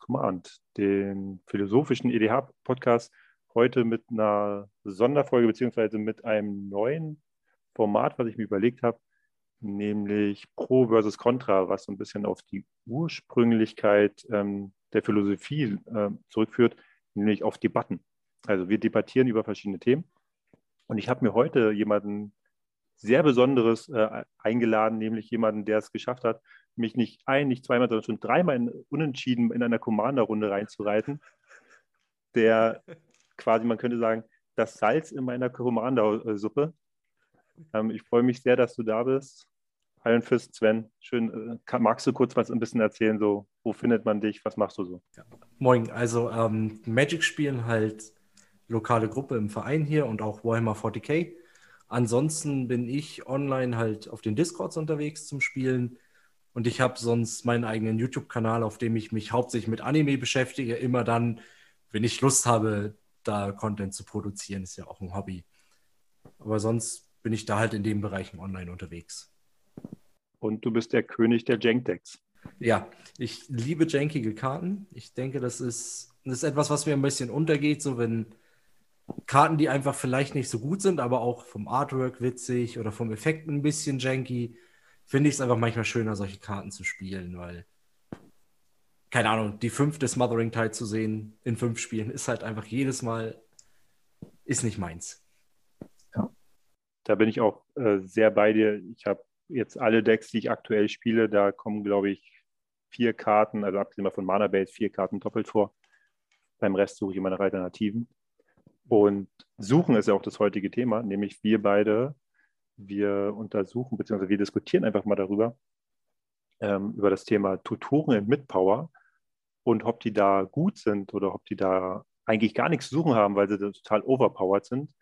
Command, den philosophischen EDH-Podcast, heute mit einer Sonderfolge beziehungsweise mit einem neuen Format, was ich mir überlegt habe, nämlich Pro versus Contra, was so ein bisschen auf die Ursprünglichkeit ähm, der Philosophie äh, zurückführt, nämlich auf Debatten. Also wir debattieren über verschiedene Themen. Und ich habe mir heute jemanden sehr Besonderes äh, eingeladen, nämlich jemanden, der es geschafft hat, mich nicht ein, nicht zweimal, sondern schon dreimal in, unentschieden in einer Commander-Runde reinzureiten, der quasi, man könnte sagen, das Salz in meiner Commander-Suppe. Ähm, ich freue mich sehr, dass du da bist. Allen Fist, Sven. Schön. Äh, magst du kurz was ein bisschen erzählen? So, wo findet man dich? Was machst du so? Ja. Moin. Also ähm, Magic spielen halt lokale Gruppe im Verein hier und auch Warhammer 40k. Ansonsten bin ich online halt auf den Discords unterwegs zum Spielen. Und ich habe sonst meinen eigenen YouTube-Kanal, auf dem ich mich hauptsächlich mit Anime beschäftige. Immer dann, wenn ich Lust habe, da Content zu produzieren, ist ja auch ein Hobby. Aber sonst bin ich da halt in den Bereichen online unterwegs. Und du bist der König der Jank-Decks. Ja, ich liebe jankige Karten. Ich denke, das ist, das ist etwas, was mir ein bisschen untergeht, so wenn Karten, die einfach vielleicht nicht so gut sind, aber auch vom Artwork witzig oder vom Effekt ein bisschen janky, finde ich es einfach manchmal schöner, solche Karten zu spielen, weil, keine Ahnung, die fünfte Smothering Tide zu sehen in fünf Spielen ist halt einfach jedes Mal, ist nicht meins. Da bin ich auch äh, sehr bei dir. Ich habe jetzt alle Decks, die ich aktuell spiele, da kommen, glaube ich, vier Karten, also abgesehen von Mana Base, vier Karten doppelt vor. Beim Rest suche ich immer nach Alternativen. Und suchen ist ja auch das heutige Thema, nämlich wir beide wir untersuchen bzw. wir diskutieren einfach mal darüber, ähm, über das Thema Tutoren in Midpower und ob die da gut sind oder ob die da eigentlich gar nichts zu suchen haben, weil sie total overpowered sind.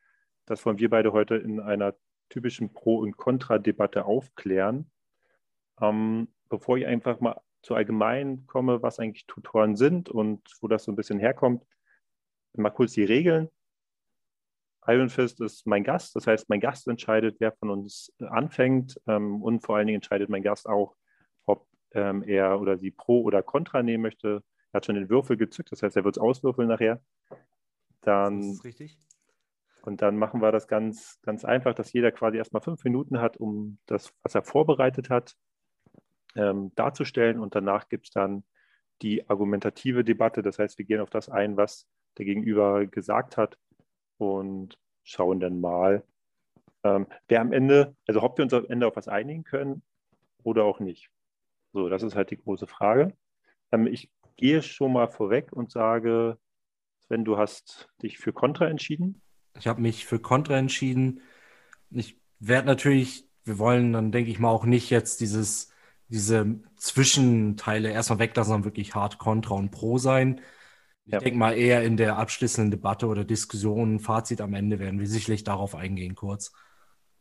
Das wollen wir beide heute in einer typischen Pro- und Contra-Debatte aufklären. Ähm, bevor ich einfach mal zu allgemein komme, was eigentlich Tutoren sind und wo das so ein bisschen herkommt, mal kurz die Regeln. Iron Fist ist mein Gast, das heißt, mein Gast entscheidet, wer von uns anfängt ähm, und vor allen Dingen entscheidet mein Gast auch, ob ähm, er oder sie Pro oder Contra nehmen möchte. Er hat schon den Würfel gezückt, das heißt, er wird es auswürfeln nachher. Dann, das ist richtig. Und dann machen wir das ganz, ganz einfach, dass jeder quasi erstmal fünf Minuten hat, um das, was er vorbereitet hat, ähm, darzustellen. Und danach gibt es dann die argumentative Debatte. Das heißt, wir gehen auf das ein, was der Gegenüber gesagt hat und schauen dann mal, ähm, wer am Ende, also ob wir uns am Ende auf was einigen können oder auch nicht. So, das ist halt die große Frage. Ähm, ich gehe schon mal vorweg und sage, Sven, du hast dich für Contra entschieden. Ich habe mich für Contra entschieden. Ich werde natürlich, wir wollen dann, denke ich mal, auch nicht jetzt dieses, diese Zwischenteile erstmal weglassen, sondern wirklich hart Contra und Pro sein. Ich ja. denke mal eher in der abschließenden Debatte oder Diskussion, Fazit am Ende werden wir sicherlich darauf eingehen kurz.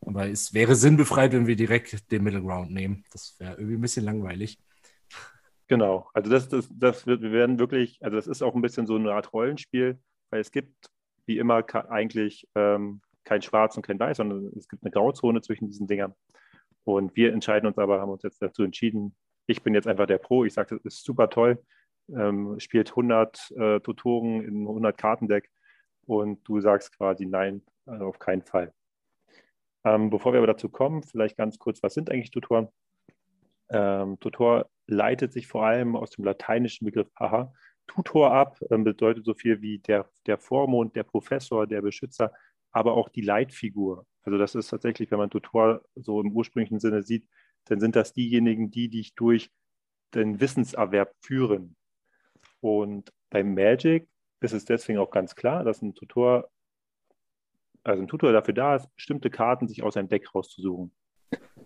Aber es wäre sinnbefreit, wenn wir direkt den Middle Ground nehmen. Das wäre irgendwie ein bisschen langweilig. Genau, also das, das, das wird, wir werden wirklich, also das ist auch ein bisschen so eine Art Rollenspiel, weil es gibt wie immer eigentlich ähm, kein Schwarz und kein Weiß, sondern es gibt eine Grauzone zwischen diesen Dingern. Und wir entscheiden uns aber, haben uns jetzt dazu entschieden, ich bin jetzt einfach der Pro, ich sage, das ist super toll ähm, spielt 100 äh, Tutoren in 100 Kartendeck und du sagst quasi nein, also auf keinen Fall. Ähm, bevor wir aber dazu kommen, vielleicht ganz kurz, was sind eigentlich Tutoren? Ähm, Tutor leitet sich vor allem aus dem lateinischen Begriff haha, Tutor ab, ähm, bedeutet so viel wie der, der Vormund, der Professor, der Beschützer, aber auch die Leitfigur. Also das ist tatsächlich, wenn man Tutor so im ursprünglichen Sinne sieht, dann sind das diejenigen, die dich durch den Wissenserwerb führen. Und beim Magic ist es deswegen auch ganz klar, dass ein Tutor, also ein Tutor dafür da ist, bestimmte Karten sich aus einem Deck rauszusuchen.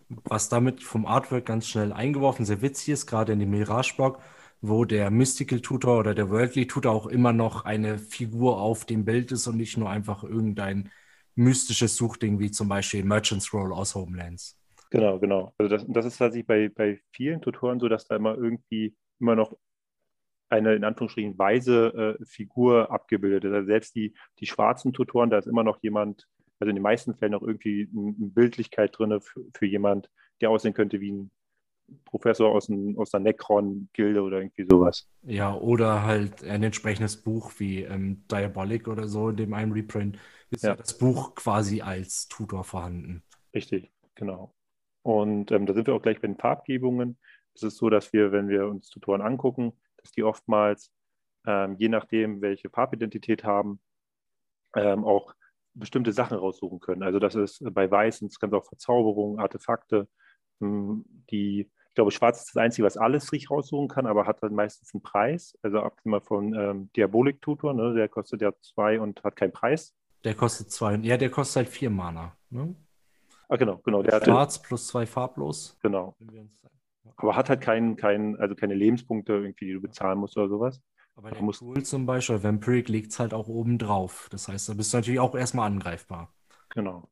Was damit vom Artwork ganz schnell eingeworfen sehr witzig ist, gerade in dem Mirage-Block, wo der Mystical Tutor oder der Worldly Tutor auch immer noch eine Figur auf dem Bild ist und nicht nur einfach irgendein mystisches Suchding wie zum Beispiel Merchant's Roll aus Homelands. Genau, genau. Also das, das ist tatsächlich bei, bei vielen Tutoren so, dass da immer irgendwie immer noch eine in Anführungsstrichen weise äh, Figur abgebildet. Also selbst die, die schwarzen Tutoren, da ist immer noch jemand also in den meisten Fällen auch irgendwie eine Bildlichkeit drin für, für jemand, der aussehen könnte wie ein Professor aus, ein, aus der Necron-Gilde oder irgendwie sowas. Ja, oder halt ein entsprechendes Buch wie ähm, Diabolic oder so, in dem einen Reprint ist ja. ja das Buch quasi als Tutor vorhanden. Richtig, genau. Und ähm, da sind wir auch gleich bei den Farbgebungen. Es ist so, dass wir, wenn wir uns Tutoren angucken, dass die oftmals, ähm, je nachdem, welche Farbidentität haben, ähm, auch bestimmte Sachen raussuchen können. Also das ist bei Weiß sind es ganz auch Verzauberungen, Artefakte, hm, die, ich glaube, Schwarz ist das Einzige, was alles sich raussuchen kann, aber hat dann meistens einen Preis. Also abgesehen von ähm, Diabolik Tutor, ne, der kostet ja zwei und hat keinen Preis. Der kostet zwei, ja, der kostet halt vier Mana. Ne? Ah, genau, genau. Der Schwarz hatte, plus zwei farblos. Genau. Aber hat halt keinen, keinen, also keine Lebenspunkte irgendwie, die du bezahlen musst oder sowas. Aber der muss Tool zum Beispiel, Vampiric liegt es halt auch oben drauf. Das heißt, da bist du natürlich auch erstmal angreifbar. Genau.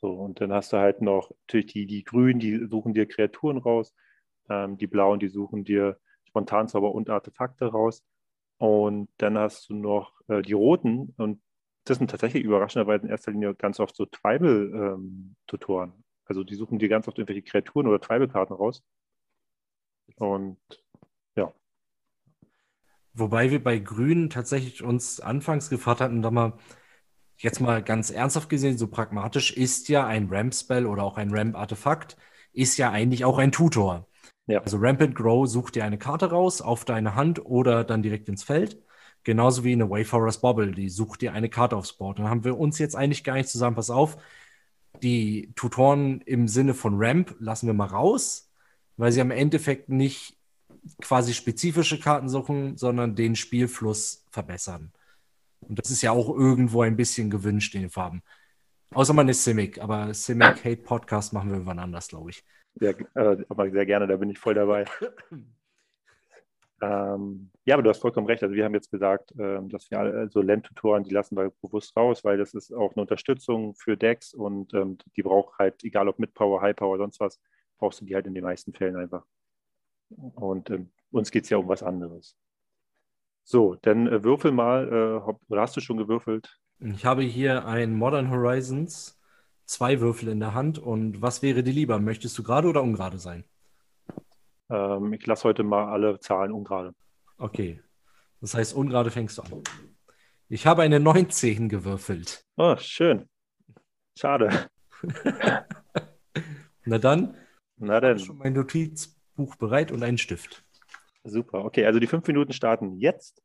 So, und dann hast du halt noch natürlich die, die Grünen, die suchen dir Kreaturen raus. Ähm, die Blauen, die suchen dir Spontanzauber und Artefakte raus. Und dann hast du noch äh, die Roten und das sind tatsächlich überraschenderweise in erster Linie ganz oft so Tribal-Tutoren. Ähm, also die suchen dir ganz oft irgendwelche Kreaturen oder Tribal-Karten raus. Und ja. Wobei wir bei Grün tatsächlich uns anfangs gefragt hatten, da mal jetzt mal ganz ernsthaft gesehen, so pragmatisch, ist ja ein Ramp-Spell oder auch ein Ramp-Artefakt, ist ja eigentlich auch ein Tutor. Ja. Also Rampant Grow sucht dir eine Karte raus auf deine Hand oder dann direkt ins Feld. Genauso wie eine Wayfarer's Bobble, die sucht dir eine Karte aufs Board. Dann haben wir uns jetzt eigentlich gar nicht zusammen, pass auf, die Tutoren im Sinne von Ramp lassen wir mal raus, weil sie am Endeffekt nicht quasi spezifische Karten suchen, sondern den Spielfluss verbessern. Und das ist ja auch irgendwo ein bisschen gewünscht in den Farben. Außer man ist Simic, aber Simic Hate Podcast machen wir wann anders, glaube ich. Ja, äh, aber sehr gerne, da bin ich voll dabei. Ähm, ja, aber du hast vollkommen recht. Also wir haben jetzt gesagt, ähm, dass wir alle, so LAN-Tutoren, die lassen wir bewusst raus, weil das ist auch eine Unterstützung für Decks und ähm, die braucht halt, egal ob mit Power, High Power, sonst was, brauchst du die halt in den meisten Fällen einfach. Und ähm, uns geht es ja um was anderes. So, dann äh, würfel mal, äh, oder hast du schon gewürfelt? Ich habe hier ein Modern Horizons, zwei Würfel in der Hand und was wäre dir lieber? Möchtest du gerade oder ungerade sein? Ähm, ich lasse heute mal alle Zahlen ungerade. Okay. Das heißt, ungerade fängst du an. Ich habe eine 19 gewürfelt. Oh, schön. Schade. Na dann. Na dann. Ich schon mein Notizbuch bereit und einen Stift. Super. Okay, also die fünf Minuten starten jetzt.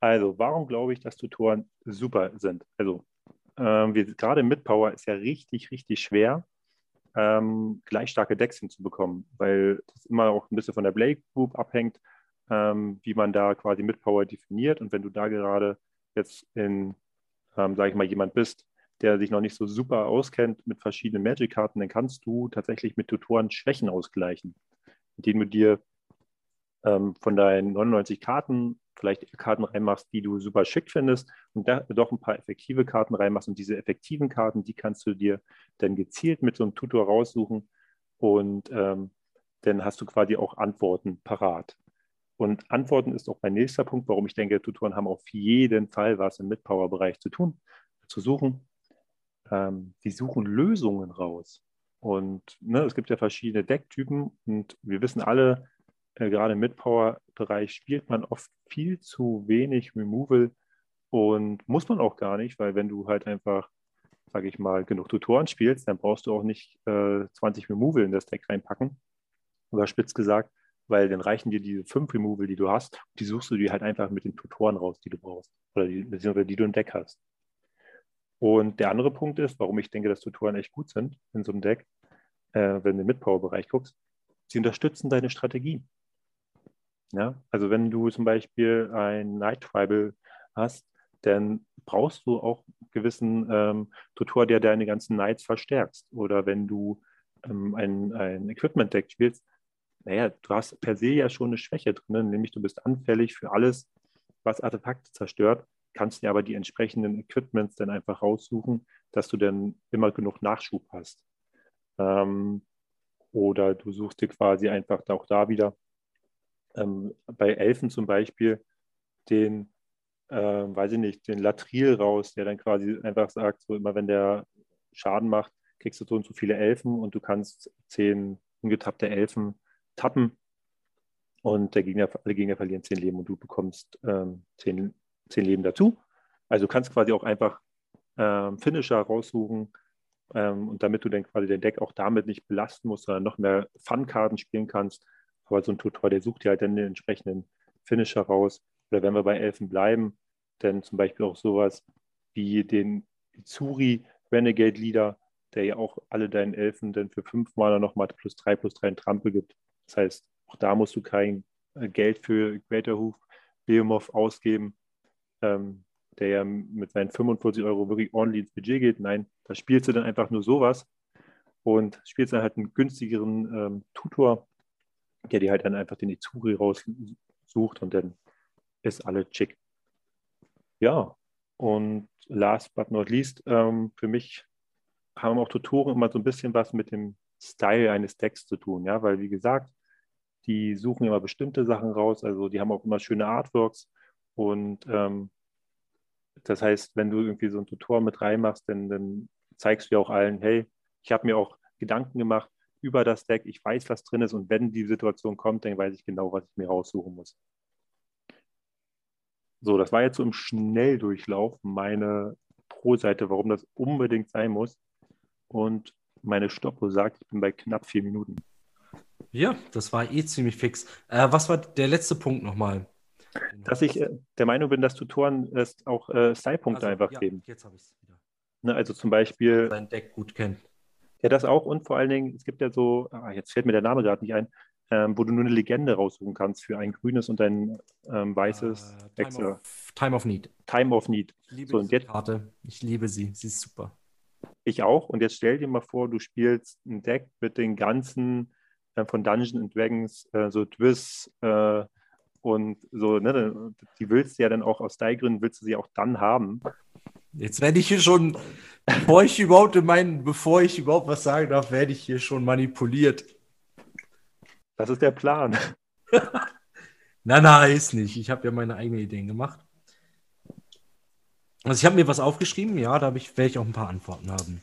Also, warum glaube ich, dass Tutoren super sind? Also, ähm, wir, gerade mit Power ist ja richtig, richtig schwer, ähm, gleich starke Decks hinzubekommen, weil das immer auch ein bisschen von der Blade Group abhängt, ähm, wie man da quasi mit Power definiert. Und wenn du da gerade jetzt in, ähm, sage ich mal, jemand bist, der sich noch nicht so super auskennt mit verschiedenen Magic-Karten, dann kannst du tatsächlich mit Tutoren Schwächen ausgleichen, indem du dir ähm, von deinen 99 Karten vielleicht Karten reinmachst, die du super schick findest und da doch ein paar effektive Karten reinmachst. Und diese effektiven Karten, die kannst du dir dann gezielt mit so einem Tutor raussuchen und ähm, dann hast du quasi auch Antworten parat. Und Antworten ist auch mein nächster Punkt, warum ich denke, Tutoren haben auf jeden Fall was im Mid-Power-Bereich zu tun, zu suchen. Ähm, die suchen Lösungen raus. Und ne, es gibt ja verschiedene Decktypen und wir wissen alle, äh, gerade im Mid-Power-Bereich spielt man oft viel zu wenig Removal und muss man auch gar nicht, weil wenn du halt einfach, sage ich mal, genug Tutoren spielst, dann brauchst du auch nicht äh, 20 Removal in das Deck reinpacken. Oder spitz gesagt, weil dann reichen dir diese fünf Removal, die du hast, die suchst du dir halt einfach mit den Tutoren raus, die du brauchst. Oder die, die du im Deck hast. Und der andere Punkt ist, warum ich denke, dass Tutoren echt gut sind in so einem Deck, äh, wenn du im Mid-Power-Bereich guckst, sie unterstützen deine Strategie. Ja? Also wenn du zum Beispiel ein Night Tribal hast, dann brauchst du auch einen gewissen ähm, Tutor, der deine ganzen Knights verstärkst. Oder wenn du ähm, ein, ein Equipment-Deck spielst, naja, du hast per se ja schon eine Schwäche drin, nämlich du bist anfällig für alles, was Artefakte zerstört, kannst dir aber die entsprechenden Equipments dann einfach raussuchen, dass du dann immer genug Nachschub hast. Ähm, oder du suchst dir quasi einfach auch da wieder ähm, bei Elfen zum Beispiel den äh, weiß ich nicht, den Latril raus, der dann quasi einfach sagt, so immer wenn der Schaden macht, kriegst du so und so viele Elfen und du kannst zehn ungetappte Elfen tappen und der Gegner, alle Gegner verlieren zehn Leben und du bekommst ähm, zehn, zehn Leben dazu. Also du kannst quasi auch einfach ähm, Finisher raussuchen ähm, und damit du dann quasi dein Deck auch damit nicht belasten musst, sondern noch mehr Fun-Karten spielen kannst. Aber so ein Tutor, der sucht dir halt dann den entsprechenden Finisher raus. Oder wenn wir bei Elfen bleiben, dann zum Beispiel auch sowas wie den Izuri Renegade Leader, der ja auch alle deinen Elfen dann für fünf Mal nochmal plus drei plus drei in Trampel gibt. Das heißt, auch da musst du kein äh, Geld für Greater Hoof Behemoth ausgeben, ähm, der ja mit seinen 45 Euro wirklich ordentlich ins Budget geht. Nein, da spielst du dann einfach nur sowas und spielst dann halt einen günstigeren ähm, Tutor, der dir halt dann einfach den Izuri raussucht und dann ist alles chic. Ja, und last but not least, ähm, für mich haben auch Tutoren immer so ein bisschen was mit dem Style eines Decks zu tun, ja, weil wie gesagt, die suchen immer bestimmte Sachen raus, also die haben auch immer schöne Artworks und ähm, das heißt, wenn du irgendwie so ein Tutor mit reinmachst, dann, dann zeigst du ja auch allen, hey, ich habe mir auch Gedanken gemacht über das Deck, ich weiß, was drin ist und wenn die Situation kommt, dann weiß ich genau, was ich mir raussuchen muss. So, das war jetzt so im Schnelldurchlauf meine Pro-Seite, warum das unbedingt sein muss. Und meine Stoppuhr sagt, ich bin bei knapp vier Minuten. Ja, das war eh ziemlich fix. Äh, was war der letzte Punkt nochmal? Dass ich äh, der Meinung bin, dass Tutoren es auch äh, Style-Punkte also, einfach ja, geben. Jetzt habe ich es wieder. Ne, also zum Beispiel. Sein Deck gut kennt. Ja, das auch. Und vor allen Dingen, es gibt ja so, ah, jetzt fällt mir der Name gerade nicht ein, ähm, wo du nur eine Legende raussuchen kannst für ein grünes und ein ähm, weißes uh, Time, of, Time of Need. Time of Need. Ich liebe so, diese jetzt, Karte. Ich liebe sie. Sie ist super. Ich auch. Und jetzt stell dir mal vor, du spielst ein Deck mit den ganzen äh, von Dungeons and Dragons, äh, so Twists äh, und so, ne, die willst du ja dann auch aus Style-Gründen, willst du sie auch dann haben. Jetzt werde ich hier schon, bevor ich überhaupt in meinen, bevor ich überhaupt was sagen darf, werde ich hier schon manipuliert. Das ist der Plan. na, na, ist nicht. Ich habe ja meine eigenen Ideen gemacht. Also ich habe mir was aufgeschrieben, ja, da ich, werde ich auch ein paar Antworten haben.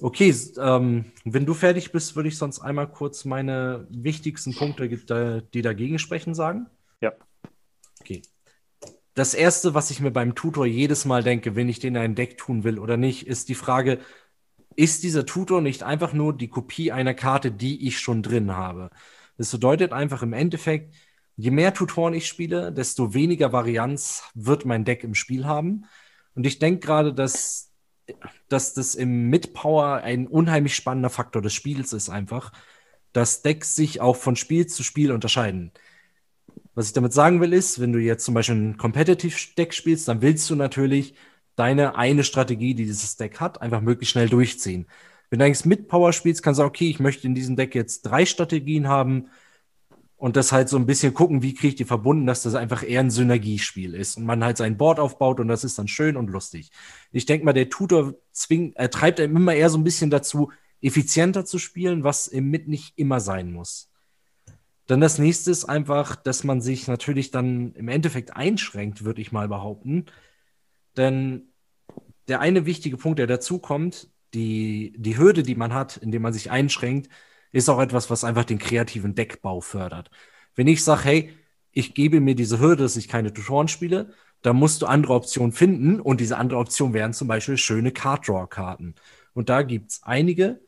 Okay, ähm, wenn du fertig bist, würde ich sonst einmal kurz meine wichtigsten Punkte, die dagegen sprechen, sagen. Ja. Okay. Das erste, was ich mir beim Tutor jedes Mal denke, wenn ich den in ein Deck tun will oder nicht, ist die Frage, ist dieser Tutor nicht einfach nur die Kopie einer Karte, die ich schon drin habe? Das bedeutet einfach im Endeffekt, je mehr Tutoren ich spiele, desto weniger Varianz wird mein Deck im Spiel haben. Und ich denke gerade, dass, dass das im Mid-Power ein unheimlich spannender Faktor des Spiels ist, einfach, dass Decks sich auch von Spiel zu Spiel unterscheiden. Was ich damit sagen will, ist, wenn du jetzt zum Beispiel ein Competitive-Deck spielst, dann willst du natürlich deine eine Strategie, die dieses Deck hat, einfach möglichst schnell durchziehen. Wenn du eigentlich mit Power spielst, kannst du sagen, okay, ich möchte in diesem Deck jetzt drei Strategien haben und das halt so ein bisschen gucken, wie kriege ich die verbunden, dass das einfach eher ein Synergiespiel ist und man halt sein Board aufbaut und das ist dann schön und lustig. Ich denke mal, der Tutor zwingt, er treibt einem immer eher so ein bisschen dazu, effizienter zu spielen, was im Mit nicht immer sein muss. Dann das nächste ist einfach, dass man sich natürlich dann im Endeffekt einschränkt, würde ich mal behaupten. Denn der eine wichtige Punkt, der dazu kommt, die, die Hürde, die man hat, indem man sich einschränkt, ist auch etwas, was einfach den kreativen Deckbau fördert. Wenn ich sage, hey, ich gebe mir diese Hürde, dass ich keine Tutoren spiele, dann musst du andere Optionen finden und diese andere Option wären zum Beispiel schöne Card-Draw-Karten. Und da gibt es einige,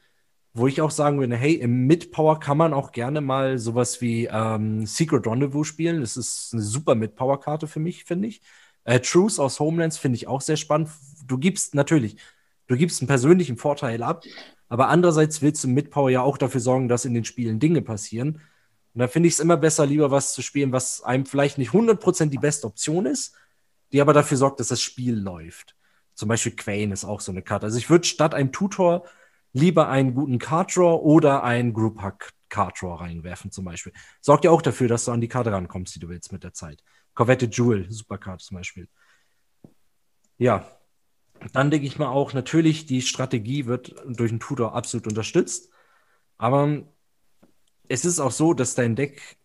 wo ich auch sagen würde, hey, im Mid-Power kann man auch gerne mal sowas wie ähm, Secret Rendezvous spielen. Das ist eine super Mid-Power-Karte für mich, finde ich. Äh, Truth aus Homelands finde ich auch sehr spannend. Du gibst natürlich, du gibst einen persönlichen Vorteil ab, aber andererseits willst du mit Power ja auch dafür sorgen, dass in den Spielen Dinge passieren. Und da finde ich es immer besser, lieber was zu spielen, was einem vielleicht nicht 100% die beste Option ist, die aber dafür sorgt, dass das Spiel läuft. Zum Beispiel Quane ist auch so eine Karte. Also ich würde statt einem Tutor lieber einen guten Card Draw oder einen Group Hack Card Draw reinwerfen, zum Beispiel. Sorgt ja auch dafür, dass du an die Karte rankommst, die du willst mit der Zeit. Corvette Jewel, Supercard zum Beispiel. Ja, dann denke ich mal auch, natürlich, die Strategie wird durch einen Tutor absolut unterstützt. Aber es ist auch so, dass dein Deck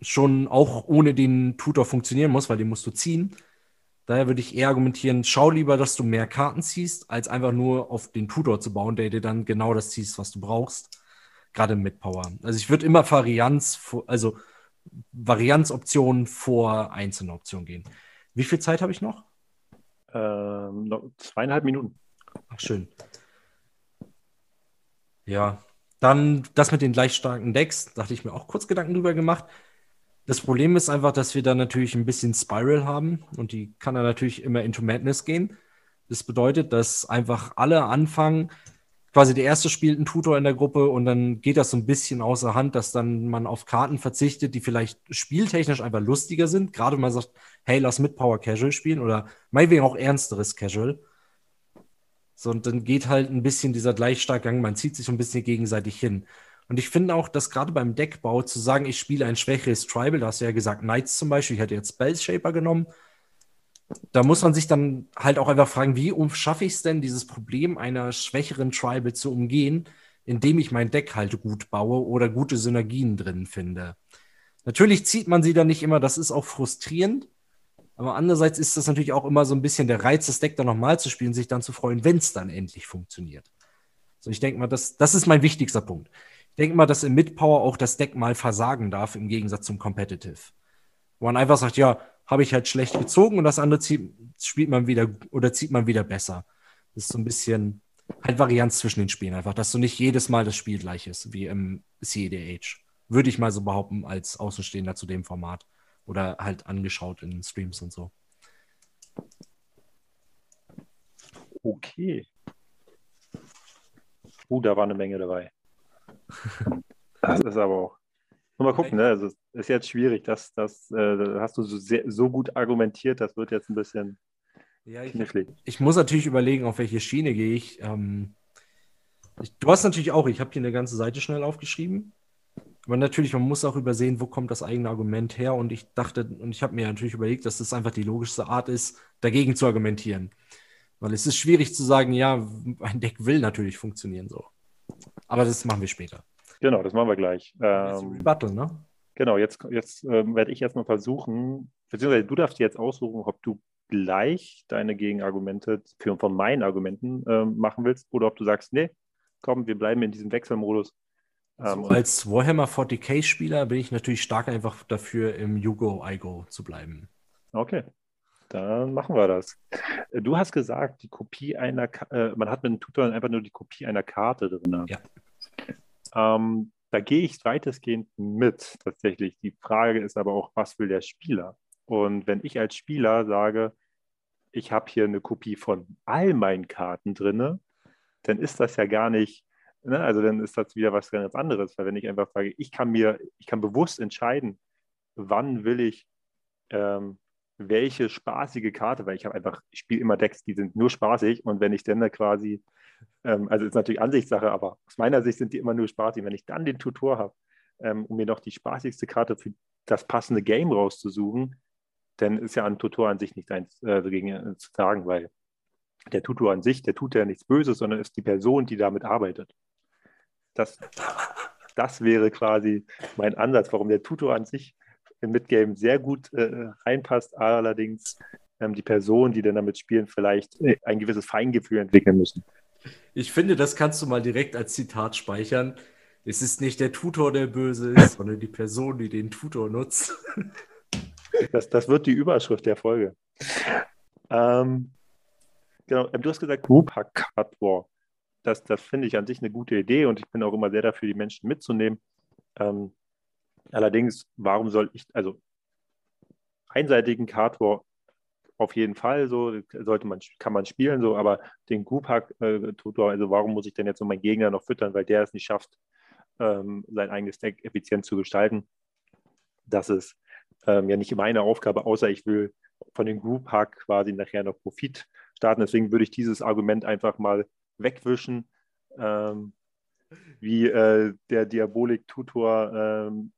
schon auch ohne den Tutor funktionieren muss, weil den musst du ziehen. Daher würde ich eher argumentieren, schau lieber, dass du mehr Karten ziehst, als einfach nur auf den Tutor zu bauen, der dir dann genau das ziehst, was du brauchst. Gerade mit Power. Also ich würde immer Varianz, also Varianzoptionen vor einzelne Optionen gehen. Wie viel Zeit habe ich noch? Ähm, noch zweieinhalb Minuten. Ach, schön. Ja, dann das mit den gleich starken Decks, da hatte ich mir auch kurz Gedanken drüber gemacht. Das Problem ist einfach, dass wir da natürlich ein bisschen Spiral haben und die kann dann natürlich immer into Madness gehen. Das bedeutet, dass einfach alle anfangen, quasi der erste spielt einen Tutor in der Gruppe und dann geht das so ein bisschen außer Hand, dass dann man auf Karten verzichtet, die vielleicht spieltechnisch einfach lustiger sind. Gerade wenn man sagt, hey, lass mit Power Casual spielen oder meinetwegen auch ernsteres Casual. So, und dann geht halt ein bisschen dieser Gleichstarkgang, man zieht sich ein bisschen gegenseitig hin. Und ich finde auch, dass gerade beim Deckbau zu sagen, ich spiele ein schwächeres Tribal, da hast du ja gesagt, Knights zum Beispiel, ich hätte jetzt Spell Shaper genommen. Da muss man sich dann halt auch einfach fragen, wie schaffe ich es denn, dieses Problem einer schwächeren Tribal zu umgehen, indem ich mein Deck halt gut baue oder gute Synergien drin finde. Natürlich zieht man sie dann nicht immer, das ist auch frustrierend. Aber andererseits ist das natürlich auch immer so ein bisschen der Reiz, das Deck dann nochmal zu spielen, sich dann zu freuen, wenn es dann endlich funktioniert. So, ich denke mal, das, das ist mein wichtigster Punkt denke mal, dass im Mid-Power auch das Deck mal versagen darf, im Gegensatz zum Competitive. Wo man einfach sagt, ja, habe ich halt schlecht gezogen und das andere zieht, spielt man wieder oder zieht man wieder besser. Das ist so ein bisschen halt Varianz zwischen den Spielen einfach, dass du nicht jedes Mal das Spiel gleich ist, wie im CEDH. Würde ich mal so behaupten, als Außenstehender zu dem Format. Oder halt angeschaut in Streams und so. Okay. Uh, da war eine Menge dabei. Das ist aber auch. Mal gucken, ne? Also ist jetzt schwierig. Das, das äh, hast du so, sehr, so gut argumentiert, das wird jetzt ein bisschen ja, ich, knifflig. Ich muss natürlich überlegen, auf welche Schiene gehe ich. Ähm, ich du hast natürlich auch, ich habe hier eine ganze Seite schnell aufgeschrieben. Aber natürlich, man muss auch übersehen, wo kommt das eigene Argument her. Und ich dachte, und ich habe mir natürlich überlegt, dass das einfach die logischste Art ist, dagegen zu argumentieren. Weil es ist schwierig zu sagen, ja, ein Deck will natürlich funktionieren so. Aber das machen wir später. Genau, das machen wir gleich. Ähm, Rebuttal, ne? Genau, jetzt, jetzt ähm, werde ich erstmal versuchen, beziehungsweise du darfst jetzt aussuchen, ob du gleich deine Gegenargumente für, von meinen Argumenten ähm, machen willst oder ob du sagst, nee, komm, wir bleiben in diesem Wechselmodus. Ähm, also als Warhammer 40k-Spieler bin ich natürlich stark einfach dafür, im Yugo-Igo zu bleiben. Okay, dann machen wir das. Du hast gesagt, die Kopie einer, äh, man hat mit dem Tutor einfach nur die Kopie einer Karte drin. Ja. Ähm, da gehe ich weitestgehend mit, tatsächlich. Die Frage ist aber auch, was will der Spieler? Und wenn ich als Spieler sage, ich habe hier eine Kopie von all meinen Karten drin, dann ist das ja gar nicht, ne? also dann ist das wieder was ganz anderes, weil wenn ich einfach sage, ich kann mir, ich kann bewusst entscheiden, wann will ich ähm, welche spaßige Karte, weil ich habe einfach, ich spiele immer Decks, die sind nur spaßig und wenn ich dann da quasi, ähm, also ist natürlich Ansichtssache, aber aus meiner Sicht sind die immer nur spaßig. Wenn ich dann den Tutor habe, ähm, um mir noch die spaßigste Karte für das passende Game rauszusuchen, dann ist ja ein Tutor an sich nicht eins äh, dagegen äh, zu sagen, weil der Tutor an sich, der tut ja nichts Böses, sondern ist die Person, die damit arbeitet. Das, das wäre quasi mein Ansatz, warum der Tutor an sich im Midgame sehr gut äh, reinpasst, allerdings ähm, die Personen, die dann damit spielen, vielleicht äh, ein gewisses Feingefühl entwickeln müssen. Ich finde, das kannst du mal direkt als Zitat speichern. Es ist nicht der Tutor, der böse ist, sondern die Person, die den Tutor nutzt. Das, das wird die Überschrift der Folge. Ähm, genau, du hast gesagt, Group Hack Card War. Das, das finde ich an sich eine gute Idee und ich bin auch immer sehr dafür, die Menschen mitzunehmen. Ähm, Allerdings, warum soll ich, also einseitigen Card War auf jeden Fall so, sollte man, kann man spielen, so, aber den Group Hack äh, Tutor, also warum muss ich denn jetzt so meinen Gegner noch füttern, weil der es nicht schafft, ähm, sein eigenes Deck effizient zu gestalten. Das ist ähm, ja nicht meine Aufgabe, außer ich will von dem Group Hack quasi nachher noch Profit starten. Deswegen würde ich dieses Argument einfach mal wegwischen, ähm, wie äh, der Diabolik-Tutor ähm,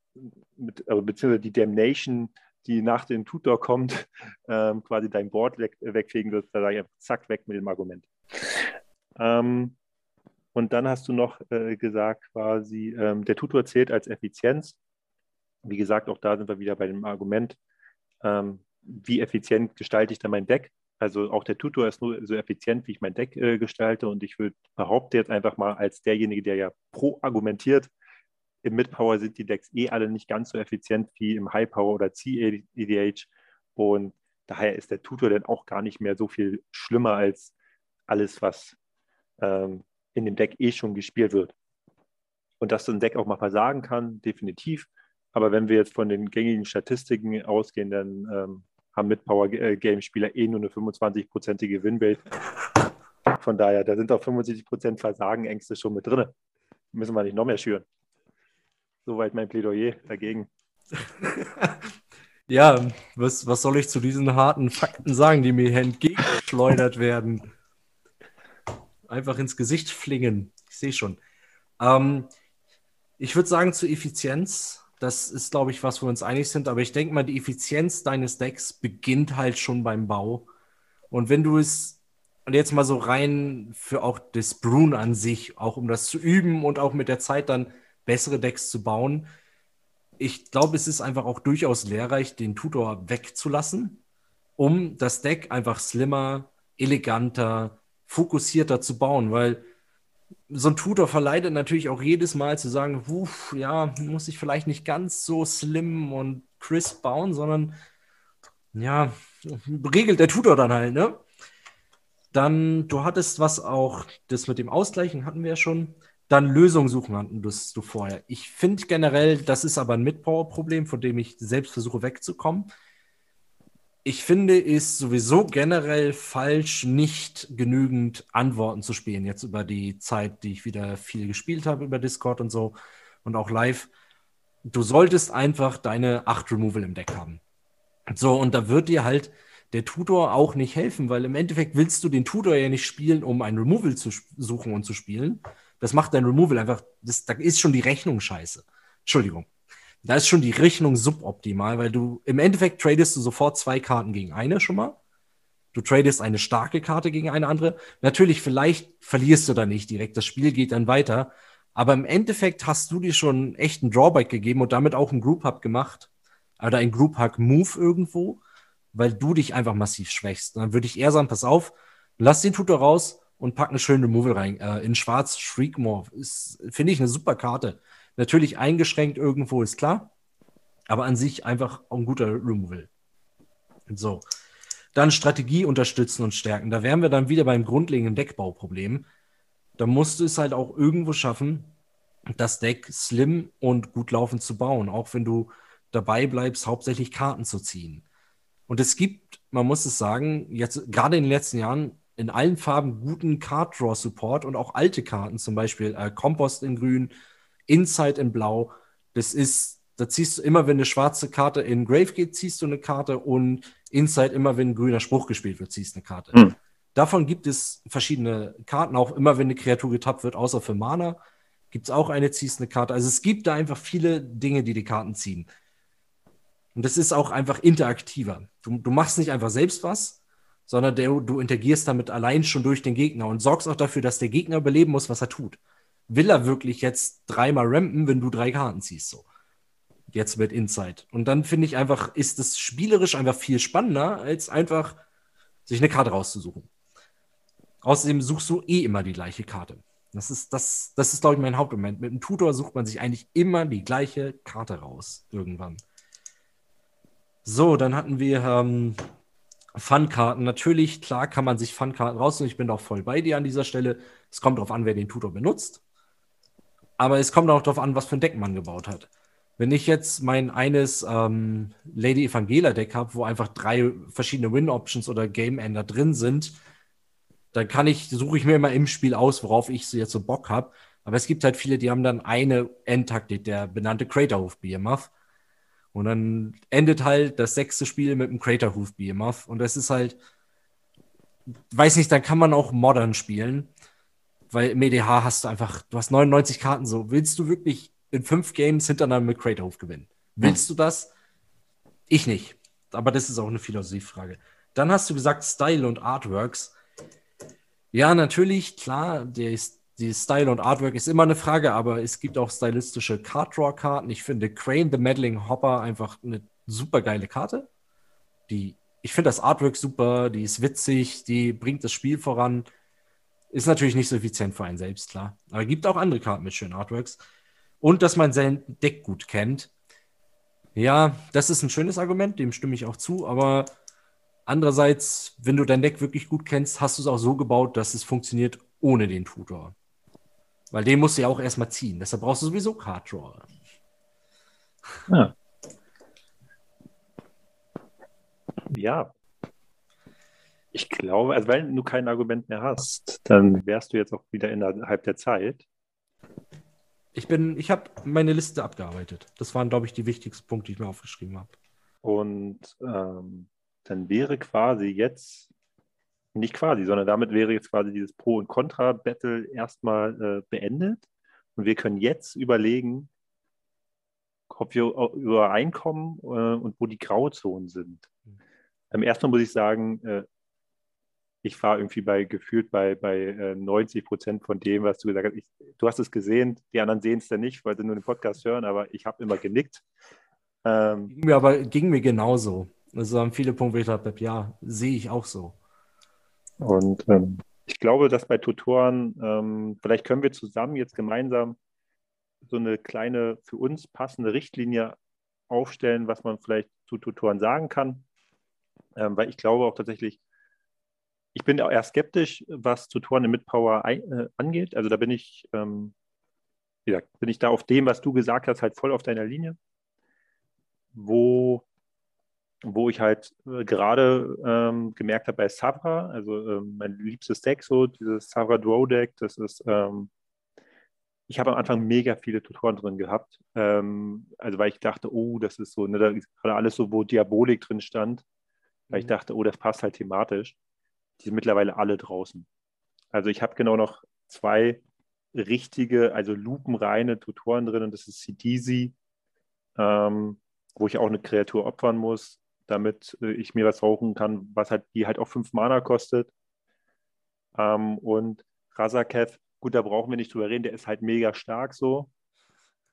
mit, also beziehungsweise die Damnation, die nach dem Tutor kommt, ähm, quasi dein Board weg, wegfegen wird, da sage ich einfach zack, weg mit dem Argument. Ähm, und dann hast du noch äh, gesagt, quasi, ähm, der Tutor zählt als Effizienz. Wie gesagt, auch da sind wir wieder bei dem Argument. Ähm, wie effizient gestalte ich dann mein Deck. Also auch der Tutor ist nur so effizient, wie ich mein Deck äh, gestalte. Und ich würde behaupten jetzt einfach mal als derjenige, der ja pro argumentiert, im Mid-Power sind die Decks eh alle nicht ganz so effizient wie im High-Power oder C-EDH. Und daher ist der Tutor dann auch gar nicht mehr so viel schlimmer als alles, was ähm, in dem Deck eh schon gespielt wird. Und dass so ein Deck auch mal versagen kann, definitiv. Aber wenn wir jetzt von den gängigen Statistiken ausgehen, dann ähm, haben Mid-Power-Game-Spieler äh, eh nur eine 25-prozentige Winrate. Von daher, da sind auch 75% Versagenängste schon mit drin. Müssen wir nicht noch mehr schüren. Soweit mein Plädoyer dagegen. ja, was, was soll ich zu diesen harten Fakten sagen, die mir entgegengeschleudert werden? Einfach ins Gesicht flingen. Ich sehe schon. Ähm, ich würde sagen, zur Effizienz, das ist, glaube ich, was wir uns einig sind, aber ich denke mal, die Effizienz deines Decks beginnt halt schon beim Bau. Und wenn du es, und jetzt mal so rein für auch das Brun an sich, auch um das zu üben und auch mit der Zeit dann bessere Decks zu bauen. Ich glaube, es ist einfach auch durchaus lehrreich, den Tutor wegzulassen, um das Deck einfach slimmer, eleganter, fokussierter zu bauen, weil so ein Tutor verleitet natürlich auch jedes Mal zu sagen, uff, ja, muss ich vielleicht nicht ganz so slim und crisp bauen, sondern ja, regelt der Tutor dann halt, ne? Dann, du hattest was auch, das mit dem Ausgleichen hatten wir ja schon. Dann Lösungen suchen hatten du vorher. Ich finde generell, das ist aber ein Mid-Power-Problem, von dem ich selbst versuche wegzukommen. Ich finde es sowieso generell falsch, nicht genügend Antworten zu spielen. Jetzt über die Zeit, die ich wieder viel gespielt habe über Discord und so und auch live. Du solltest einfach deine 8 Removal im Deck haben. So, und da wird dir halt der Tutor auch nicht helfen, weil im Endeffekt willst du den Tutor ja nicht spielen, um ein Removal zu suchen und zu spielen, das macht dein Removal einfach, das, da ist schon die Rechnung scheiße. Entschuldigung. Da ist schon die Rechnung suboptimal, weil du im Endeffekt tradest du sofort zwei Karten gegen eine schon mal. Du tradest eine starke Karte gegen eine andere. Natürlich, vielleicht verlierst du da nicht direkt. Das Spiel geht dann weiter. Aber im Endeffekt hast du dir schon echt einen Drawback gegeben und damit auch einen Group Hub gemacht. Oder ein Group Hug Move irgendwo, weil du dich einfach massiv schwächst. Dann würde ich eher sagen, pass auf, lass den Tutor raus, und pack eine schöne Removal rein. Äh, in Schwarz Shriekmore ist, finde ich, eine super Karte. Natürlich eingeschränkt irgendwo, ist klar. Aber an sich einfach ein guter Removal. So. Dann Strategie unterstützen und stärken. Da wären wir dann wieder beim grundlegenden Deckbauproblem. Da musst du es halt auch irgendwo schaffen, das Deck slim und gut laufend zu bauen, auch wenn du dabei bleibst, hauptsächlich Karten zu ziehen. Und es gibt, man muss es sagen, jetzt gerade in den letzten Jahren in allen Farben guten Card Draw Support und auch alte Karten, zum Beispiel äh, Kompost in Grün, Inside in Blau. Das ist, da ziehst du immer, wenn eine schwarze Karte in Grave geht, ziehst du eine Karte und Inside immer, wenn ein grüner Spruch gespielt wird, ziehst du eine Karte. Hm. Davon gibt es verschiedene Karten, auch immer, wenn eine Kreatur getappt wird, außer für Mana, gibt es auch eine, ziehst eine Karte. Also es gibt da einfach viele Dinge, die die Karten ziehen. Und das ist auch einfach interaktiver. Du, du machst nicht einfach selbst was, sondern der, du interagierst damit allein schon durch den Gegner und sorgst auch dafür, dass der Gegner überleben muss, was er tut. Will er wirklich jetzt dreimal rampen, wenn du drei Karten ziehst, so. Jetzt mit Insight. Und dann finde ich einfach, ist es spielerisch einfach viel spannender, als einfach sich eine Karte rauszusuchen. Außerdem suchst du eh immer die gleiche Karte. Das ist, das, das ist glaube ich, mein Hauptmoment. Mit dem Tutor sucht man sich eigentlich immer die gleiche Karte raus, irgendwann. So, dann hatten wir ähm, Funkarten, natürlich, klar kann man sich Funkarten rausnehmen. Ich bin auch voll bei dir an dieser Stelle. Es kommt darauf an, wer den Tutor benutzt. Aber es kommt auch darauf an, was für ein Deck man gebaut hat. Wenn ich jetzt mein eines ähm, Lady Evangela Deck habe, wo einfach drei verschiedene Win-Options oder Game-Ender drin sind, dann kann ich, suche ich mir immer im Spiel aus, worauf ich jetzt so Bock habe. Aber es gibt halt viele, die haben dann eine Endtaktik, der benannte Craterhof BMF. Und dann endet halt das sechste Spiel mit einem Craterhoof Behemoth. Und das ist halt, weiß nicht, dann kann man auch modern spielen. Weil im EDH hast du einfach, du hast 99 Karten so. Willst du wirklich in fünf Games hintereinander mit Craterhoof gewinnen? Willst du das? Ich nicht. Aber das ist auch eine Philosophiefrage. Dann hast du gesagt Style und Artworks. Ja, natürlich, klar, der ist die Style und Artwork ist immer eine Frage, aber es gibt auch stylistische Card Draw Karten. Ich finde Crane the Meddling Hopper einfach eine super geile Karte. Die, ich finde das Artwork super, die ist witzig, die bringt das Spiel voran. Ist natürlich nicht so effizient für einen selbst, klar. Aber gibt auch andere Karten mit schönen Artworks. Und dass man sein Deck gut kennt. Ja, das ist ein schönes Argument, dem stimme ich auch zu, aber andererseits, wenn du dein Deck wirklich gut kennst, hast du es auch so gebaut, dass es funktioniert ohne den Tutor. Weil den musst du ja auch erstmal ziehen. Deshalb brauchst du sowieso Card Draw. Ja. ja. Ich glaube, also weil du kein Argument mehr hast, dann wärst du jetzt auch wieder innerhalb der Zeit. Ich bin, ich habe meine Liste abgearbeitet. Das waren, glaube ich, die wichtigsten Punkte, die ich mir aufgeschrieben habe. Und ähm, dann wäre quasi jetzt, nicht quasi, sondern damit wäre jetzt quasi dieses Pro- und Contra-Battle erstmal äh, beendet. Und wir können jetzt überlegen, ob wir übereinkommen äh, und wo die Grauzonen sind. Mhm. erstmal muss ich sagen, äh, ich war irgendwie bei gefühlt bei, bei äh, 90 Prozent von dem, was du gesagt hast. Ich, du hast es gesehen, die anderen sehen es dann nicht, weil sie nur den Podcast hören, aber ich habe immer genickt. Ähm, ging mir aber ging mir genauso. Also haben viele Punkte, wo ich dachte, ja, sehe ich auch so. Und ähm, ich glaube, dass bei Tutoren, ähm, vielleicht können wir zusammen jetzt gemeinsam so eine kleine für uns passende Richtlinie aufstellen, was man vielleicht zu Tutoren sagen kann. Ähm, weil ich glaube auch tatsächlich, ich bin eher skeptisch, was Tutoren im Midpower äh, angeht. Also da bin ich, ähm, ja, bin ich da auf dem, was du gesagt hast, halt voll auf deiner Linie. Wo, wo ich halt äh, gerade ähm, gemerkt habe bei Savra, also ähm, mein liebstes Deck, so dieses Savra Duo Deck, das ist, ähm, ich habe am Anfang mega viele Tutoren drin gehabt. Ähm, also weil ich dachte, oh, das ist so, ne, da ist gerade alles so, wo Diabolik drin stand. Weil mhm. ich dachte, oh, das passt halt thematisch die sind mittlerweile alle draußen. Also ich habe genau noch zwei richtige, also lupenreine Tutoren drin und das ist CDZ, ähm, wo ich auch eine Kreatur opfern muss, damit äh, ich mir was rauchen kann, was halt, die halt auch fünf Mana kostet. Ähm, und Razakev, gut, da brauchen wir nicht drüber reden, der ist halt mega stark so.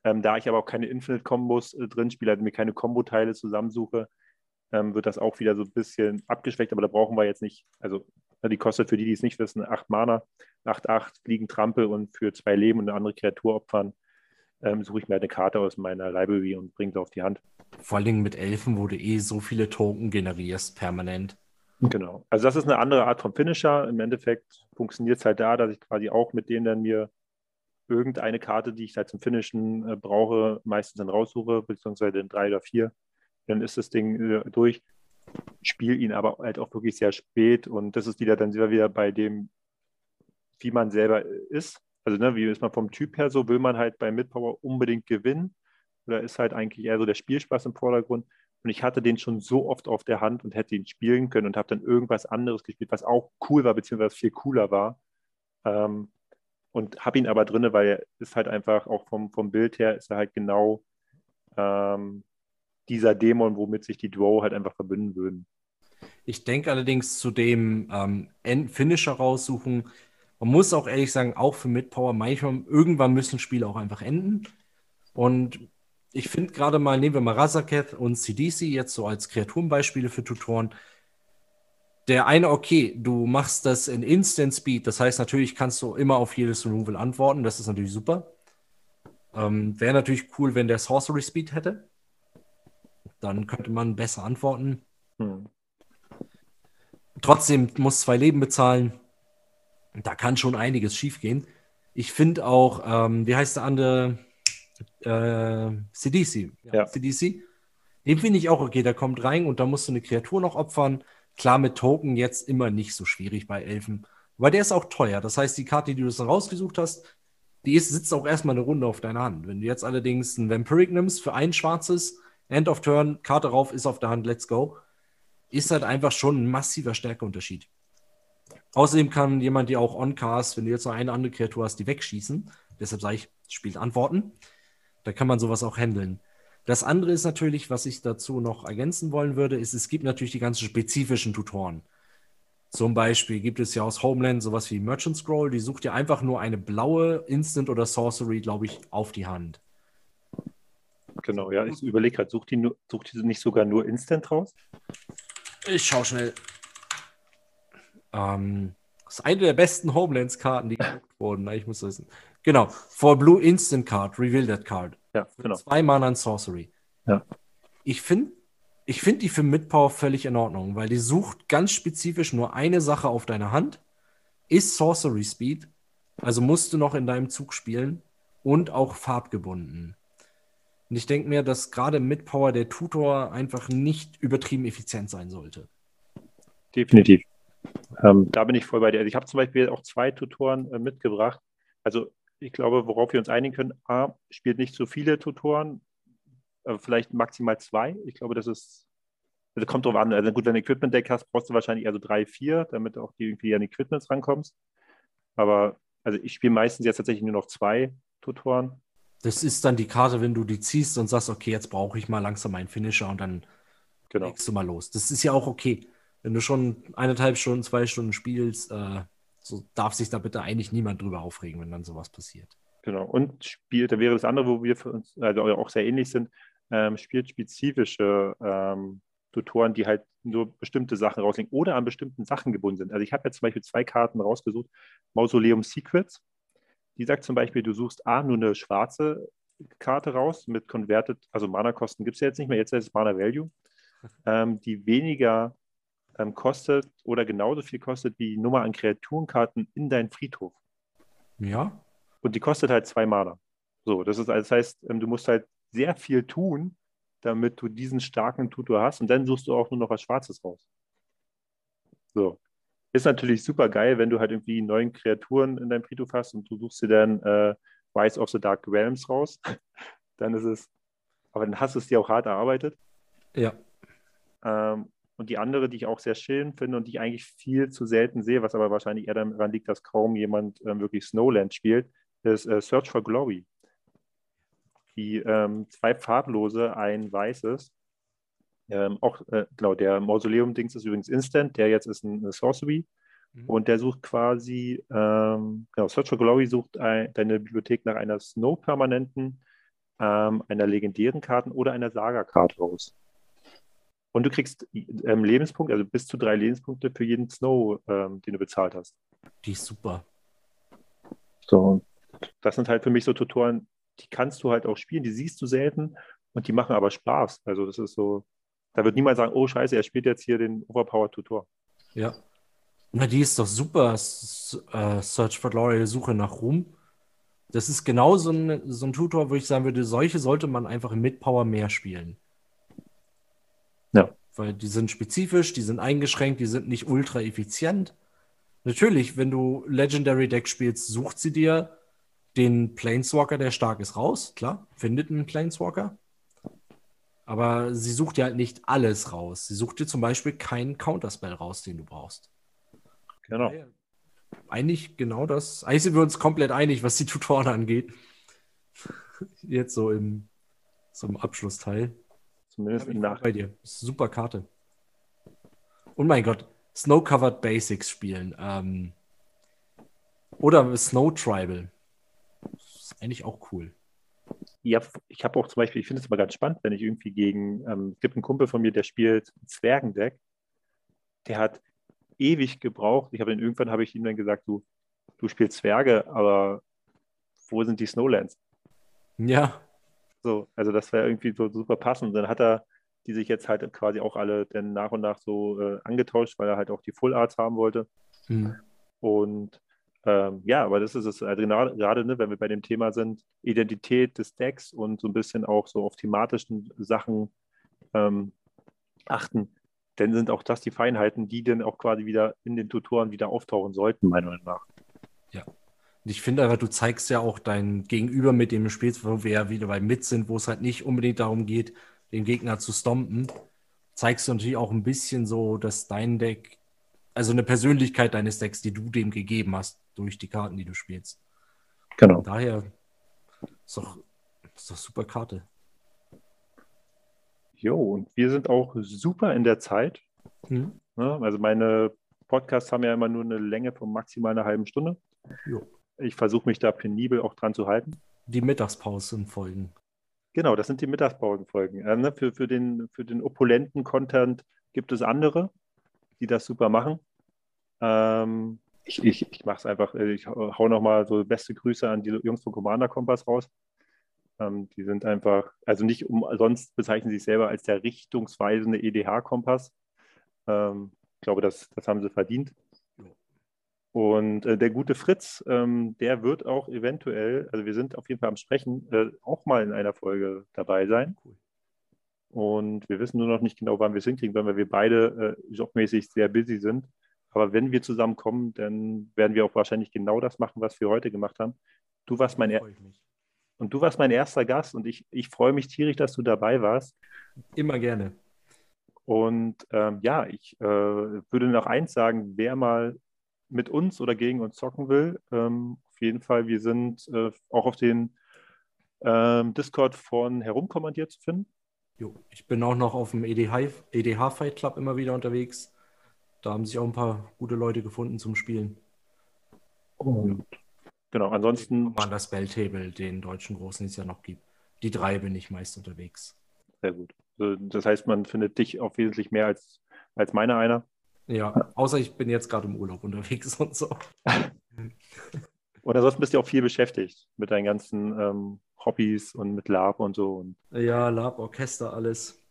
Ähm, da ich aber auch keine Infinite-Kombos äh, drin spiele, also mir keine Kombo-Teile zusammensuche, ähm, wird das auch wieder so ein bisschen abgeschwächt, aber da brauchen wir jetzt nicht, also die kostet für die, die es nicht wissen, 8 Mana, 8, 8, Fliegen, Trampel und für zwei Leben und eine andere Kreatur opfern, ähm, suche ich mir eine Karte aus meiner Library und bringe sie auf die Hand. Vor allem mit Elfen, wo du eh so viele Token generierst, permanent. Genau. Also das ist eine andere Art von Finisher. Im Endeffekt funktioniert es halt da, dass ich quasi auch mit denen dann mir irgendeine Karte, die ich halt zum Finishen äh, brauche, meistens dann raussuche, beziehungsweise in drei oder vier dann ist das Ding äh, durch. Spiele ihn aber halt auch wirklich sehr spät und das ist wieder dann wieder bei dem, wie man selber ist. Also, ne, wie ist man vom Typ her so? Will man halt bei Midpower unbedingt gewinnen oder ist halt eigentlich eher so der Spielspaß im Vordergrund? Und ich hatte den schon so oft auf der Hand und hätte ihn spielen können und habe dann irgendwas anderes gespielt, was auch cool war, beziehungsweise viel cooler war. Ähm, und habe ihn aber drin, weil er ist halt einfach auch vom, vom Bild her, ist er halt genau ähm, dieser Dämon, womit sich die Duo halt einfach verbünden würden. Ich denke allerdings zu dem ähm, Finisher raussuchen. Man muss auch ehrlich sagen, auch für Midpower, manchmal, irgendwann müssen Spiele auch einfach enden. Und ich finde gerade mal, nehmen wir mal Razaketh und CDC jetzt so als Kreaturenbeispiele für Tutoren. Der eine, okay, du machst das in Instant Speed, das heißt natürlich kannst du immer auf jedes Removal antworten, das ist natürlich super. Ähm, Wäre natürlich cool, wenn der Sorcery Speed hätte. Dann könnte man besser antworten. Hm. Trotzdem muss zwei Leben bezahlen. Da kann schon einiges schiefgehen. Ich finde auch, ähm, wie heißt der andere? Äh, CDC. Ja, ja. CDC. Den finde ich auch okay. Der kommt rein und da musst du eine Kreatur noch opfern. Klar, mit Token jetzt immer nicht so schwierig bei Elfen. Weil der ist auch teuer. Das heißt, die Karte, die du dann rausgesucht hast, die ist, sitzt auch erstmal eine Runde auf deiner Hand. Wenn du jetzt allerdings ein Vampiric nimmst für ein schwarzes, End of Turn, Karte rauf, ist auf der Hand, let's go. Ist halt einfach schon ein massiver Stärkeunterschied. Außerdem kann jemand dir auch on-cast, wenn du jetzt noch eine andere Kreatur hast, die wegschießen. Deshalb sage ich, spielt Antworten. Da kann man sowas auch handeln. Das andere ist natürlich, was ich dazu noch ergänzen wollen würde, ist, es gibt natürlich die ganzen spezifischen Tutoren. Zum Beispiel gibt es ja aus Homeland sowas wie Merchant Scroll, die sucht dir einfach nur eine blaue Instant oder Sorcery, glaube ich, auf die Hand. Genau, ja. Ich überlege gerade, sucht die, sucht die nicht sogar nur Instant raus? Ich schau schnell. Ähm, das ist eine der besten Homelands-Karten, die gedruckt wurden. Na, ich muss wissen. Genau. For Blue Instant Card, Reveal that Card. Ja, genau. Zwei Mana und Sorcery. Ja. Ich finde ich find die für Midpower völlig in Ordnung, weil die sucht ganz spezifisch nur eine Sache auf deiner Hand. Ist Sorcery Speed, also musst du noch in deinem Zug spielen und auch farbgebunden. Und ich denke mir, dass gerade mit Power der Tutor einfach nicht übertrieben effizient sein sollte. Definitiv. Ähm, da bin ich voll bei dir. Also ich habe zum Beispiel auch zwei Tutoren äh, mitgebracht. Also ich glaube, worauf wir uns einigen können, A, spielt nicht so viele Tutoren, äh, vielleicht maximal zwei. Ich glaube, das ist, also kommt drauf an. Also gut, wenn du ein Equipment-Deck hast, brauchst du wahrscheinlich eher so drei, vier, damit du auch irgendwie an Equipments rankommst. Aber also ich spiele meistens jetzt tatsächlich nur noch zwei Tutoren. Das ist dann die Karte, wenn du die ziehst und sagst, okay, jetzt brauche ich mal langsam einen Finisher und dann genau. legst du mal los. Das ist ja auch okay. Wenn du schon eineinhalb Stunden, zwei Stunden spielst, äh, so darf sich da bitte eigentlich niemand drüber aufregen, wenn dann sowas passiert. Genau. Und spielt, da wäre das andere, wo wir für uns also auch sehr ähnlich sind, ähm, spielt spezifische ähm, Tutoren, die halt nur bestimmte Sachen rauslegen oder an bestimmten Sachen gebunden sind. Also ich habe jetzt zum Beispiel zwei Karten rausgesucht. Mausoleum Secrets die sagt zum Beispiel, du suchst A, nur eine schwarze Karte raus mit Converted, also Mana-Kosten gibt es ja jetzt nicht mehr, jetzt ist es Mana Value, ähm, die weniger ähm, kostet oder genauso viel kostet wie die Nummer an Kreaturenkarten in deinen Friedhof. Ja. Und die kostet halt zwei Mana. So, das ist, das heißt, ähm, du musst halt sehr viel tun, damit du diesen starken Tutor hast und dann suchst du auch nur noch was Schwarzes raus. So. Ist natürlich super geil, wenn du halt irgendwie neuen Kreaturen in deinem Friedhof hast und du suchst dir dann äh, Rise of the Dark Realms raus. dann ist es, aber dann hast du es dir auch hart erarbeitet. Ja. Ähm, und die andere, die ich auch sehr schön finde und die ich eigentlich viel zu selten sehe, was aber wahrscheinlich eher daran liegt, dass kaum jemand ähm, wirklich Snowland spielt, ist äh, Search for Glory. Die ähm, zwei farblose, ein weißes. Ähm, auch, äh, genau, der Mausoleum-Dings ist übrigens Instant, der jetzt ist ein, eine Sorcery. Mhm. Und der sucht quasi, ähm, genau, Search for Glory sucht ein, deine Bibliothek nach einer Snow-Permanenten, ähm, einer legendären Karte oder einer Saga-Karte raus. Und du kriegst ähm, Lebenspunkte, also bis zu drei Lebenspunkte für jeden Snow, ähm, den du bezahlt hast. Die ist super. So, das sind halt für mich so Tutoren, die kannst du halt auch spielen, die siehst du selten und die machen aber Spaß. Also das ist so, da wird niemand sagen, oh scheiße, er spielt jetzt hier den Overpowered Tutor. Ja. Na, die ist doch super. Uh, Search for Glory, Suche nach Ruhm. Das ist genau so ein, so ein Tutor, wo ich sagen würde, solche sollte man einfach mit Power mehr spielen. Ja. Weil die sind spezifisch, die sind eingeschränkt, die sind nicht ultra effizient. Natürlich, wenn du Legendary Deck spielst, sucht sie dir den Planeswalker, der stark ist, raus. Klar, findet einen Planeswalker. Aber sie sucht dir halt nicht alles raus. Sie sucht dir zum Beispiel keinen Counterspell raus, den du brauchst. Genau. Eigentlich genau das. Eigentlich sind wir uns komplett einig, was die Tutoren angeht. Jetzt so im, so im Abschlussteil. Zumindest im Nach. Bei dir. Super Karte. Und mein Gott, Snow-Covered Basics spielen. Ähm, oder Snow Tribal. Das ist eigentlich auch cool ja, ich habe auch zum Beispiel, ich finde es immer ganz spannend, wenn ich irgendwie gegen, ähm, es gibt einen Kumpel von mir, der spielt Zwergendeck, der hat ewig gebraucht. Ich habe ihn irgendwann habe ich ihm dann gesagt, du, du spielst Zwerge, aber wo sind die Snowlands? Ja. So, also das wäre irgendwie so super passend. Dann hat er die sich jetzt halt quasi auch alle dann nach und nach so äh, angetauscht, weil er halt auch die Full Arts haben wollte. Mhm. Und ähm, ja, aber das ist es also gerade, ne, wenn wir bei dem Thema sind, Identität des Decks und so ein bisschen auch so auf thematischen Sachen ähm, achten, dann sind auch das die Feinheiten, die dann auch quasi wieder in den Tutoren wieder auftauchen sollten, meiner Meinung nach. Und ich finde aber, du zeigst ja auch dein Gegenüber, mit dem du spielst, wo wir ja wieder bei Mit sind, wo es halt nicht unbedingt darum geht, den Gegner zu stompen, zeigst du natürlich auch ein bisschen so, dass dein Deck, also eine Persönlichkeit deines Decks, die du dem gegeben hast, durch die Karten, die du spielst. Genau. daher ist doch, ist doch super Karte. Jo, und wir sind auch super in der Zeit. Mhm. Also meine Podcasts haben ja immer nur eine Länge von maximal einer halben Stunde. Jo. Ich versuche mich da penibel auch dran zu halten. Die Mittagspausenfolgen. Genau, das sind die Mittagspausenfolgen. Äh, ne, für, für, den, für den opulenten Content gibt es andere, die das super machen. Ähm, ich ich, ich mache es einfach, äh, ich hau nochmal so beste Grüße an die Jungs von Commander Kompass raus. Ähm, die sind einfach, also nicht umsonst bezeichnen sie sich selber als der richtungsweisende EDH-Kompass. Ähm, ich glaube, das, das haben sie verdient. Und äh, der gute Fritz, ähm, der wird auch eventuell, also wir sind auf jeden Fall am Sprechen, äh, auch mal in einer Folge dabei sein. Und wir wissen nur noch nicht genau, wann wir es hinkriegen, weil wir beide äh, jobmäßig sehr busy sind. Aber wenn wir zusammenkommen, dann werden wir auch wahrscheinlich genau das machen, was wir heute gemacht haben. Du warst mein, er und du warst mein erster Gast und ich, ich freue mich tierisch, dass du dabei warst. Immer gerne. Und ähm, ja, ich äh, würde noch eins sagen, wer mal mit uns oder gegen uns zocken will, ähm, auf jeden Fall, wir sind äh, auch auf den ähm, Discord von Herumkommandiert zu finden. Jo, ich bin auch noch auf dem EDH, EDH Fight Club immer wieder unterwegs. Da haben sich auch ein paar gute Leute gefunden zum Spielen. Und genau, ansonsten. War das Belltable, den deutschen großen, den es ja noch gibt. Die drei bin ich meist unterwegs. Sehr gut. Also, das heißt, man findet dich auch wesentlich mehr als, als meiner einer. Ja, außer ich bin jetzt gerade im Urlaub unterwegs und so. und ansonsten bist du auch viel beschäftigt mit deinen ganzen ähm, Hobbys und mit Lab und so. Und ja, Lab, Orchester, alles.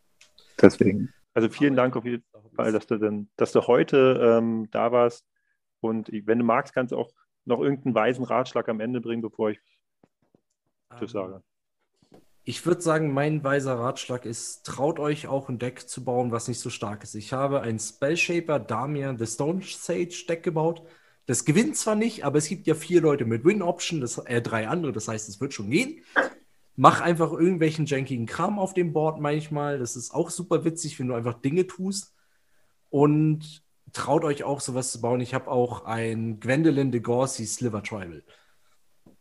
Deswegen. Also vielen Aber Dank auf jeden Fall, dass du, denn, dass du heute ähm, da warst. Und wenn du magst, kannst du auch noch irgendeinen weisen Ratschlag am Ende bringen, bevor ich das um, sage. Ich würde sagen, mein weiser Ratschlag ist, traut euch auch ein Deck zu bauen, was nicht so stark ist. Ich habe ein Spellshaper Damian The Stone Sage Deck gebaut. Das gewinnt zwar nicht, aber es gibt ja vier Leute mit Win-Option, äh, drei andere, das heißt, es wird schon gehen. Mach einfach irgendwelchen jankigen Kram auf dem Board manchmal. Das ist auch super witzig, wenn du einfach Dinge tust. Und traut euch auch sowas zu bauen. Ich habe auch ein Gwendolyn de Gorsey Sliver Tribal.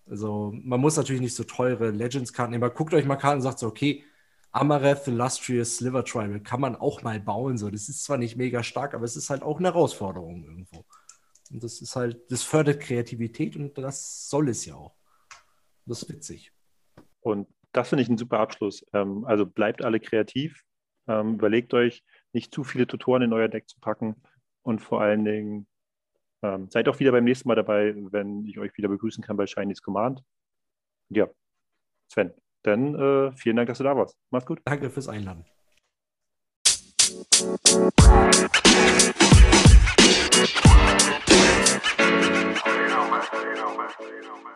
Also man muss natürlich nicht so teure Legends-Karten nehmen, aber guckt euch mal Karten und sagt so, okay, Amareth, Illustrious, Sliver Tribal kann man auch mal bauen. So. Das ist zwar nicht mega stark, aber es ist halt auch eine Herausforderung irgendwo. Und das ist halt, das fördert Kreativität und das soll es ja auch. Das ist witzig. Und das finde ich ein super Abschluss. Ähm, also bleibt alle kreativ. Ähm, überlegt euch, nicht zu viele Tutoren in euer Deck zu packen und vor allen Dingen ähm, seid auch wieder beim nächsten Mal dabei, wenn ich euch wieder begrüßen kann bei Chinese Command. Ja, Sven, dann äh, vielen Dank, dass du da warst. Mach's gut. Danke fürs Einladen. You know, man. You know, man. You know, man.